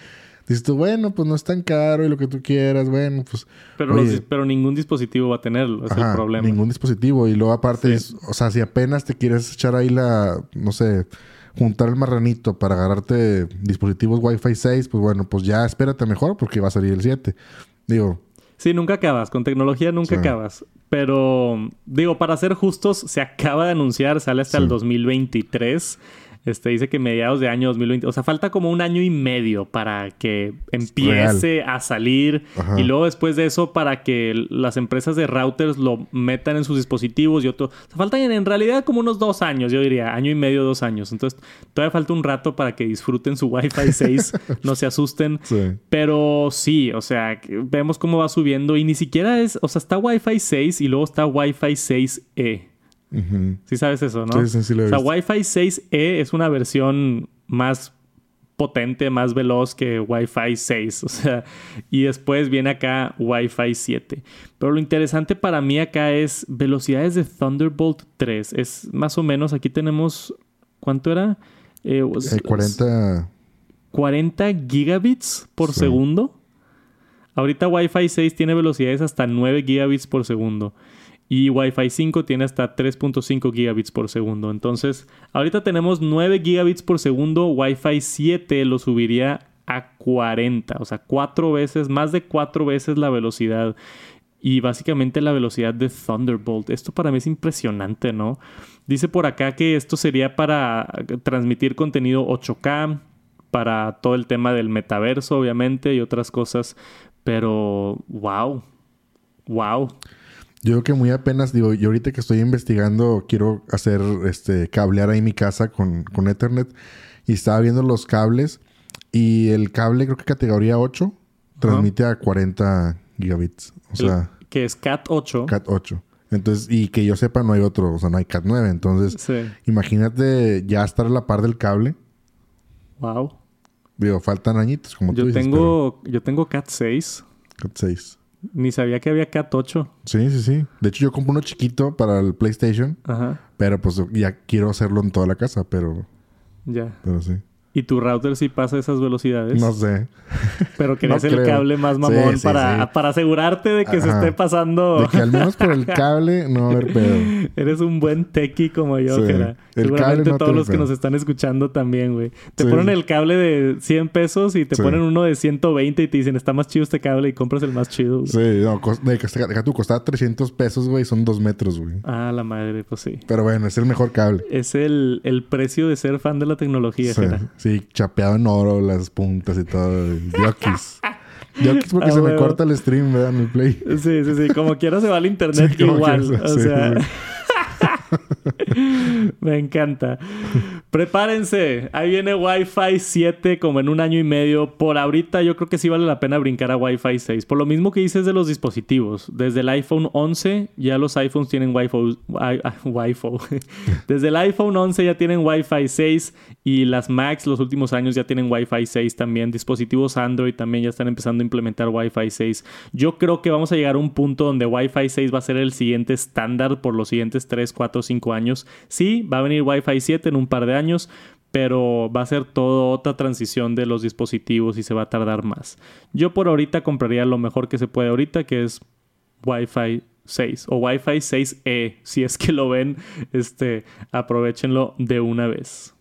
dices tú, bueno, pues no es tan caro y lo que tú quieras, bueno, pues. Pero, pero ningún dispositivo va a tenerlo, es el problema. Ningún dispositivo. Y luego, aparte, o sea, si apenas te quieres echar ahí la, no sé juntar el marranito para agarrarte dispositivos Wi-Fi 6, pues bueno, pues ya espérate mejor porque va a salir el 7. Digo. Sí, nunca acabas. Con tecnología nunca acabas. Pero, digo, para ser justos, se acaba de anunciar, sale hasta el 2023. Este dice que mediados de año 2020, o sea, falta como un año y medio para que empiece a salir y luego después de eso para que las empresas de routers lo metan en sus dispositivos y otro, o sea, faltan en realidad como unos dos años, yo diría, año y medio, dos años. Entonces, todavía falta un rato para que disfruten su Wi-Fi 6, no se asusten. Pero sí, o sea, vemos cómo va subiendo y ni siquiera es, o sea, está Wi-Fi 6 y luego está Wi-Fi 6E. Sí sabes eso, ¿no? Sí, sí, sí lo O sea, Wi-Fi 6E es una versión más potente, más veloz que Wi-Fi 6. O sea, y después viene acá Wi-Fi 7. Pero lo interesante para mí acá es velocidades de Thunderbolt 3. Es más o menos, aquí tenemos, ¿cuánto era? Eh, 40... 40 eh, gigabits por segundo. Ahorita Wi-Fi 6 tiene velocidades hasta 9 gigabits por segundo. Y Wi-Fi 5 tiene hasta 3.5 gigabits por segundo. Entonces, ahorita tenemos 9 gigabits por segundo. Wi-Fi 7 lo subiría a 40, o sea, cuatro veces, más de cuatro veces la velocidad y básicamente la velocidad de Thunderbolt. Esto para mí es impresionante, ¿no? Dice por acá que esto sería para transmitir contenido 8K, para todo el tema del metaverso, obviamente, y otras cosas, pero wow, wow. Yo creo que muy apenas, digo, yo ahorita que estoy investigando, quiero hacer, este, cablear ahí mi casa con, con Ethernet y estaba viendo los cables y el cable creo que categoría 8 transmite a 40 gigabits. O sea... que es Cat 8. Cat 8. Entonces, y que yo sepa, no hay otro, o sea, no hay Cat 9. Entonces, imagínate ya estar a la par del cable. Wow. Digo, faltan añitos, como yo tú dices. Tengo, Yo tengo Cat 6. Cat 6. Ni sabía que había Cat 8. Sí, sí, sí. De hecho, yo compré uno chiquito para el PlayStation. Ajá. Pero pues ya quiero hacerlo en toda la casa, pero. Ya. Pero sí. ¿Y tu router sí pasa esas velocidades? No sé. Pero querías el cable más mamón para, para asegurarte de que se esté pasando. De que al menos por el cable no va a haber pedo. Eres un buen techie como yo, sí. Seguramente todos los que nos están escuchando también, güey. Te ponen el cable de 100 pesos y te ponen uno de 120 y te dicen, está más chido este cable y compras el más chido. Sí, no, deja tú, costaba 300 pesos, güey, son dos metros, güey. Ah, la madre, pues sí. Pero bueno, es el mejor cable. Es el, el precio de ser fan de la tecnología, sí. Sí, chapeado en oro, las puntas y todo. Yokis. Yokis porque ah, se me corta el stream, ¿verdad? En el play. Sí, sí, sí. Como quiera se va al internet igual. o sea... Me encanta. Prepárense. Ahí viene Wi-Fi 7 como en un año y medio. Por ahorita yo creo que sí vale la pena brincar a Wi-Fi 6. Por lo mismo que dices de los dispositivos. Desde el iPhone 11 ya los iPhones tienen Wi-Fi. Wi-Fi. Desde el iPhone 11 ya tienen Wi-Fi 6 y las Macs los últimos años ya tienen Wi-Fi 6 también. Dispositivos Android también ya están empezando a implementar Wi-Fi 6. Yo creo que vamos a llegar a un punto donde Wi-Fi 6 va a ser el siguiente estándar por los siguientes 3, 4, 5 años. Sí, va a venir Wi-Fi 7 en un par de años, pero va a ser toda otra transición de los dispositivos y se va a tardar más. Yo por ahorita compraría lo mejor que se puede ahorita, que es Wi-Fi 6 o Wi-Fi 6E. Si es que lo ven, este, aprovechenlo de una vez.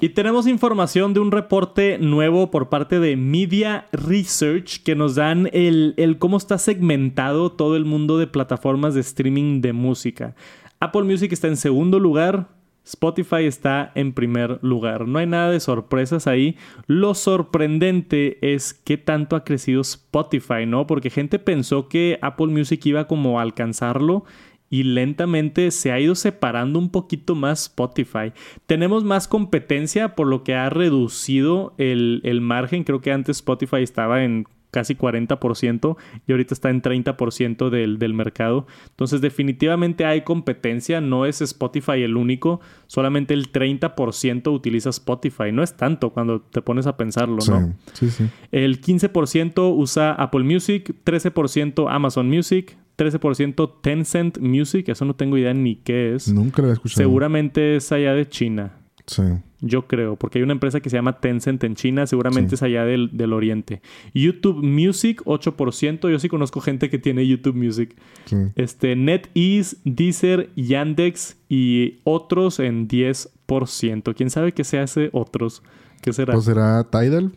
Y tenemos información de un reporte nuevo por parte de Media Research que nos dan el, el, cómo está segmentado todo el mundo de plataformas de streaming de música. Apple Music está en segundo lugar, Spotify está en primer lugar. No hay nada de sorpresas ahí. Lo sorprendente es qué tanto ha crecido Spotify, ¿no? Porque gente pensó que Apple Music iba como a alcanzarlo y lentamente se ha ido separando un poquito más Spotify. Tenemos más competencia por lo que ha reducido el, el margen. Creo que antes Spotify estaba en casi 40% y ahorita está en 30% del, del mercado. Entonces definitivamente hay competencia, no es Spotify el único, solamente el 30% utiliza Spotify, no es tanto cuando te pones a pensarlo, ¿no? Sí, sí. El 15% usa Apple Music, 13% Amazon Music, 13% Tencent Music, eso no tengo idea ni qué es. Nunca lo he escuchado. Seguramente es allá de China. Sí. Yo creo, porque hay una empresa que se llama Tencent en China, seguramente es allá del, oriente. YouTube Music, 8%. Yo sí conozco gente que tiene YouTube Music. Sí. Este, NetEase, Deezer, Yandex y otros en 10%. ¿Quién sabe qué se hace otros? ¿Qué será? Pues será Tidal.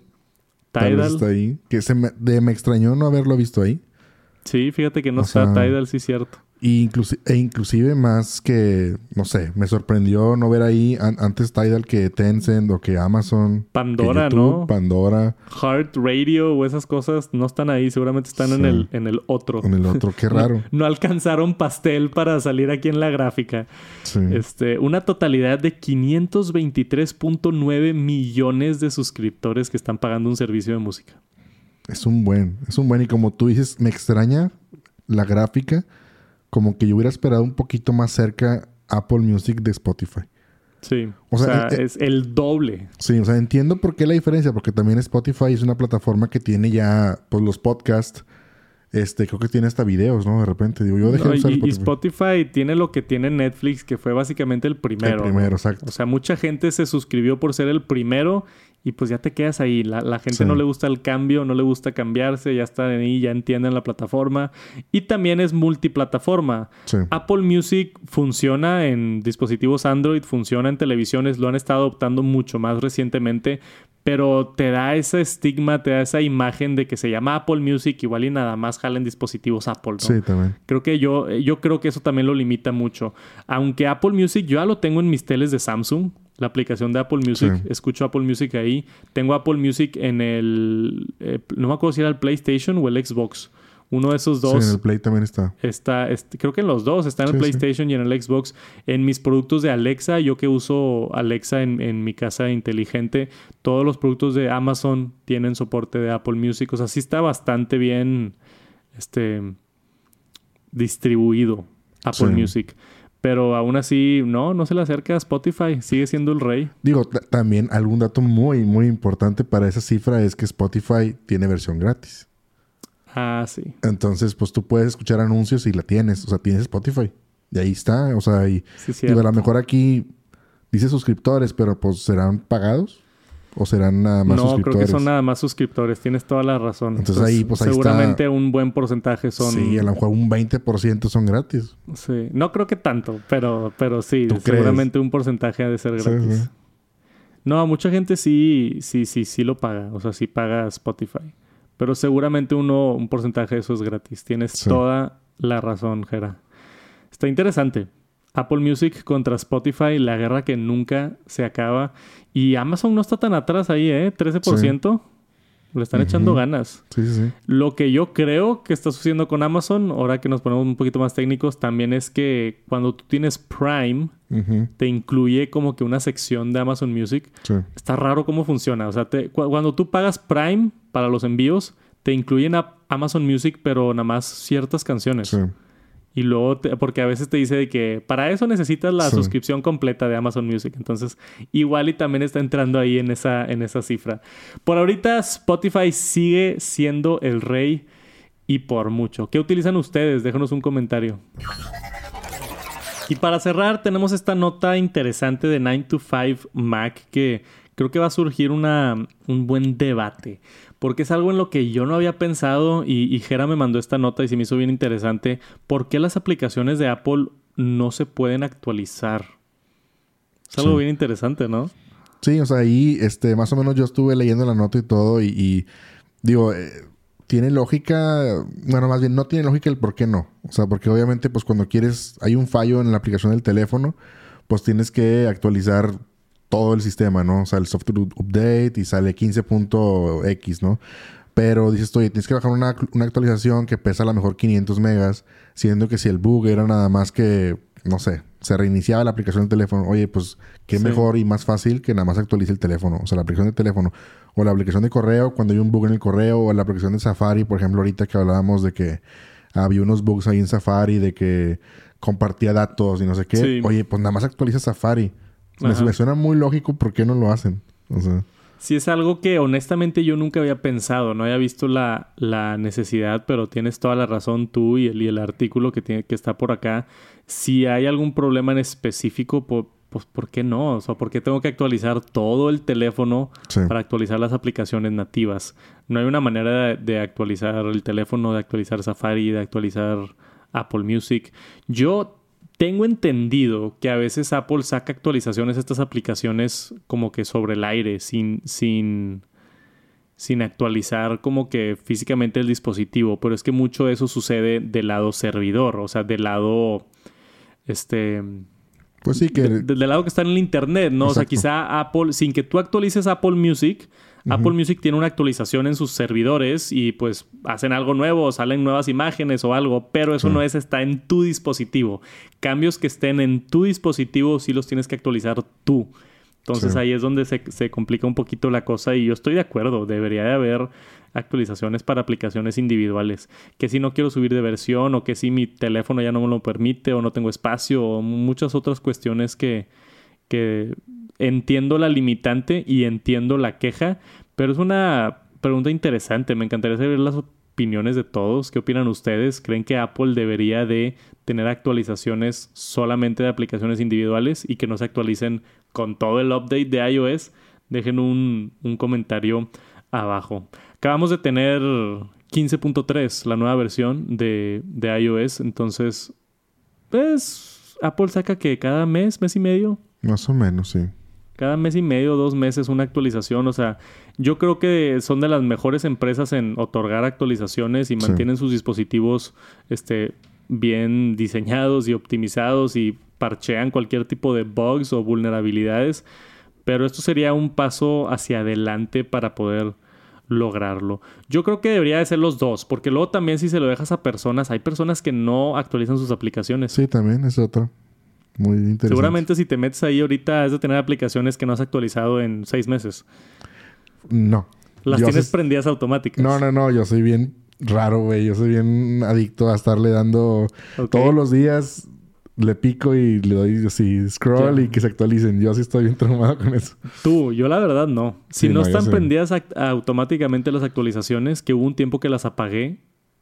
Tidal. está ahí. Que se me, me extrañó no haberlo visto ahí. Sí, fíjate que no está Tidal, sí, cierto. Y e inclusive más que, no sé, me sorprendió no ver ahí antes Tidal que Tencent o que Amazon. Pandora, ¿no? Pandora. Heart Radio o esas cosas no están ahí, seguramente están en, el, en el otro. En el otro, qué raro. no, alcanzaron pastel para salir aquí en la gráfica. Sí. Este, una totalidad de 523.9 millones de suscriptores que están pagando un servicio de música. Es un buen, es un buen. Y como tú dices, me extraña la gráfica. Como que yo hubiera esperado un poquito más cerca Apple Music de Spotify. Sí. O sea, eh, es el doble. Sí, o sea, entiendo por qué la diferencia, porque también Spotify es una plataforma que tiene ya pues los podcasts este, creo que tiene hasta videos, ¿no? De repente, digo, yo dejé de usar y, Spotify. y, Spotify. tiene lo que tiene Netflix, que fue básicamente el primero. El primero, exacto. O sea, mucha gente se suscribió por ser el primero y pues ya te quedas ahí. La, gente no le gusta el cambio, no le gusta cambiarse, ya están ahí, ya entienden la plataforma. Y también es multiplataforma. Apple Music funciona en dispositivos Android, funciona en televisiones, lo han estado adoptando mucho más recientemente, pero te da ese estigma, te da esa imagen de que se llama Apple Music, igual y nada más jalen dispositivos Apple. ¿no? Sí, también. Creo que yo, yo creo que eso también lo limita mucho. Aunque Apple Music yo ya lo tengo en mis teles de Samsung, la aplicación de Apple Music, Sí. escucho Apple Music ahí. Tengo Apple Music en el, eh, no me acuerdo si era el PlayStation o el Xbox. Uno de esos Sí, dos. en el Play también está. Está, este, creo que en los dos, está en el sí. PlayStation y en el Xbox. En mis productos de Alexa, yo que uso Alexa en, en mi casa inteligente, todos los productos de Amazon tienen soporte de Apple Music. O sea, sí está bastante bien este, distribuido Apple Sí. Music. Pero aún así, no, no se le acerca a Spotify. Sigue siendo el rey. Digo, ta- también algún dato muy, muy importante para esa cifra es que Spotify tiene versión gratis. Ah, sí. Entonces, pues tú puedes escuchar anuncios y la tienes. O sea, tienes Spotify. Y ahí está. O sea, y Sí, digo, a lo mejor aquí dice suscriptores, pero pues serán pagados o serán nada más No, creo suscriptores. que son nada más suscriptores. Tienes toda la razón. Entonces ahí, pues, ahí está- seguramente un buen porcentaje son. Sí, a lo mejor un 20% son gratis. Sí, no creo que tanto, pero, pero sí, seguramente un porcentaje ha de ser Sí, gratis. sí. No, mucha gente sí, sí, sí, sí lo paga, o sea, sí paga Spotify. Pero seguramente uno, un porcentaje de eso es gratis. Tienes Sí. toda la razón, Jera. Está interesante. Apple Music contra Spotify, la guerra que nunca se acaba. Y Amazon no está tan atrás ahí, ¿eh? 13%. Le están echando ganas. Sí, sí, sí. Lo que yo creo que está sucediendo con Amazon, ahora que nos ponemos un poquito más técnicos, también es que cuando tú tienes Prime, te incluye como que una sección de Amazon Music. sí. Está raro cómo funciona. O sea, te- cu- cuando tú pagas Prime para los envíos, te incluyen a Amazon Music, pero nada más ciertas canciones. Sí. Y luego, te- porque a veces te dice de que para eso necesitas la Sí. suscripción completa de Amazon Music. Entonces, igual y también está entrando ahí en esa, en esa cifra. Por ahorita, Spotify sigue siendo el rey y por mucho. ¿Qué utilizan ustedes? Déjanos un comentario. Y para cerrar, tenemos esta nota interesante de 9 to 5 Mac que creo que va a surgir una, un buen debate. Porque es algo en lo que yo no había pensado y, y Jera me mandó esta nota y se me hizo bien interesante. ¿Por qué las aplicaciones de Apple no se pueden actualizar? Es algo Sí. bien interesante, ¿no? Sí, o sea, ahí este, más o menos yo estuve leyendo la nota y todo y, y digo, eh, tiene lógica, bueno, más bien no tiene lógica el por qué no. O sea, porque obviamente pues cuando quieres, hay un fallo en la aplicación del teléfono, pues tienes que actualizar todo el sistema, ¿no? O sea, el software update y sale 15.x, ¿no? Pero dices, oye, tienes que bajar una, una actualización que pesa a lo mejor 500 megas, siendo que si el bug era nada más que, no sé, se reiniciaba la aplicación del teléfono, oye, pues qué Sí. mejor y más fácil que nada más actualice el teléfono, o sea, la aplicación de teléfono, o la aplicación de correo cuando hay un bug en el correo, o la aplicación de Safari, por ejemplo, ahorita que hablábamos de que había unos bugs ahí en Safari, de que compartía datos y no sé qué, Sí. oye, pues nada más actualiza Safari. Me, me suena muy lógico por qué no lo hacen. O sea, Sí, es algo que honestamente yo nunca había pensado, no había visto la, la necesidad, pero tienes toda la razón tú y el, y el artículo que, tiene, que está por acá. Si hay algún problema en específico, pues ¿por qué no? O sea, ¿por qué tengo que actualizar todo el teléfono sí. para actualizar las aplicaciones nativas? No hay una manera de, de actualizar el teléfono, de actualizar Safari, de actualizar Apple Music. Yo tengo entendido que a veces Apple saca actualizaciones a estas aplicaciones como que sobre el aire, sin, sin, sin actualizar como que físicamente el dispositivo, pero es que mucho de eso sucede del lado servidor, o sea, del lado, este, Pues sí que... de- del lado que está en el internet, ¿no? O sea, quizá Apple, sin que tú actualices Apple Music, Apple Music tiene una actualización en sus servidores y pues hacen algo nuevo, salen nuevas imágenes o algo, pero eso no es, está en tu dispositivo. Cambios que estén en tu dispositivo sí los tienes que actualizar tú. Entonces Sí. ahí es donde se, se complica un poquito la cosa y yo estoy de acuerdo, debería de haber actualizaciones para aplicaciones individuales. Que si no quiero subir de versión o que si mi teléfono ya no me lo permite o no tengo espacio o muchas otras cuestiones que, que entiendo la limitante y entiendo la queja, pero es una pregunta interesante. Me encantaría saber las opiniones de todos. ¿Qué opinan ustedes? ¿Creen que Apple debería de tener actualizaciones solamente de aplicaciones individuales y que no se actualicen con todo el update de iOS? Dejen un, un comentario abajo. Acabamos de tener 15.3, la nueva versión de, de iOS. Entonces, pues Apple saca que cada mes, mes y medio. Más o menos, sí. Cada mes y medio, dos meses una actualización. O sea, yo creo que son de las mejores empresas en otorgar actualizaciones y mantienen sus dispositivos este, bien diseñados y optimizados y parchean cualquier tipo de bugs o vulnerabilidades. Pero esto sería un paso hacia adelante para poder lograrlo. Yo creo que debería de ser los dos, porque luego también si se lo dejas a personas, hay personas que no actualizan sus aplicaciones. Sí, también es otro. Muy interesante. Seguramente si te metes ahí ahorita es de tener aplicaciones que no has actualizado en seis meses. No. Las tienes prendidas automáticas. No, no, no. Yo soy bien raro, güey. Yo soy bien adicto a estarle dando todos los días. Le pico y le doy así scroll y que se actualicen. Yo así estoy bien traumado con eso. Tú, yo la verdad no. Si no, están prendidas automáticamente las actualizaciones, que hubo un tiempo que las apagué,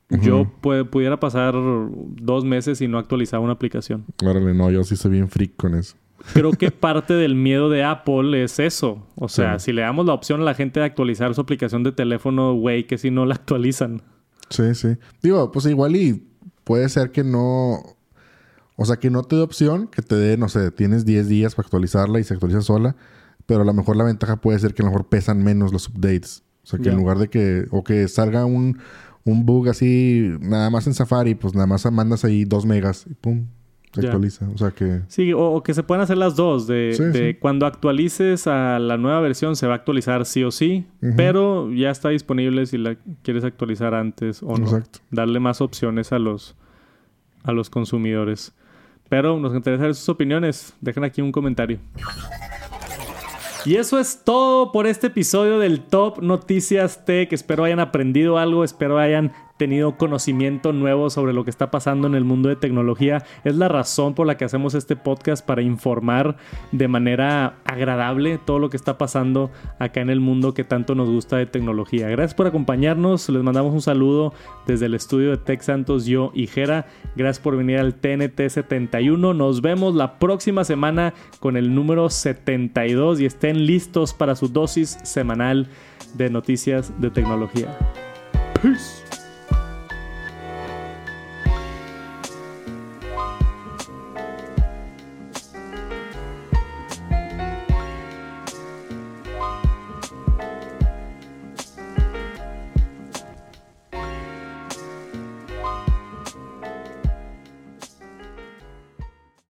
yo pudiera pasar dos meses y no actualizar una aplicación. Órale, no, yo sí soy bien freak con eso. Creo que parte del miedo de Apple es eso. O sea, si le damos la opción a la gente de actualizar su aplicación de teléfono, güey, que si no la actualizan. Sí, sí. Digo, pues igual y puede ser que no... O sea, que no te dé opción, que te dé, no sé, tienes 10 días para actualizarla y se actualiza sola. Pero a lo mejor la ventaja puede ser que a lo mejor pesan menos los updates. O sea, que en lugar de que... O que salga un un bug así, nada más en Safari, pues nada más mandas ahí dos megas y pum, se actualiza. O sea que. Sí, o, que se pueden hacer las dos. De, cuando actualices a la nueva versión se va a actualizar sí o sí, pero ya está disponible si la quieres actualizar antes o no. Exacto. Darle más opciones a los, a los consumidores. Pero nos interesa sus opiniones. Dejen aquí un comentario. Y eso es todo por este episodio del Top Noticias Tech. Espero hayan aprendido algo, espero hayan tenido conocimiento nuevo sobre lo que está pasando en el mundo de tecnología. Es la razón por la que hacemos este podcast para informar de manera agradable todo lo que está pasando acá en el mundo que tanto nos gusta de tecnología. Gracias por acompañarnos. Les mandamos un saludo desde el estudio de Tech Santos, yo y Jera. Gracias por venir al TNT 71. Nos vemos la próxima semana con el número 72 y estén listos para su dosis semanal de noticias de tecnología. Peace.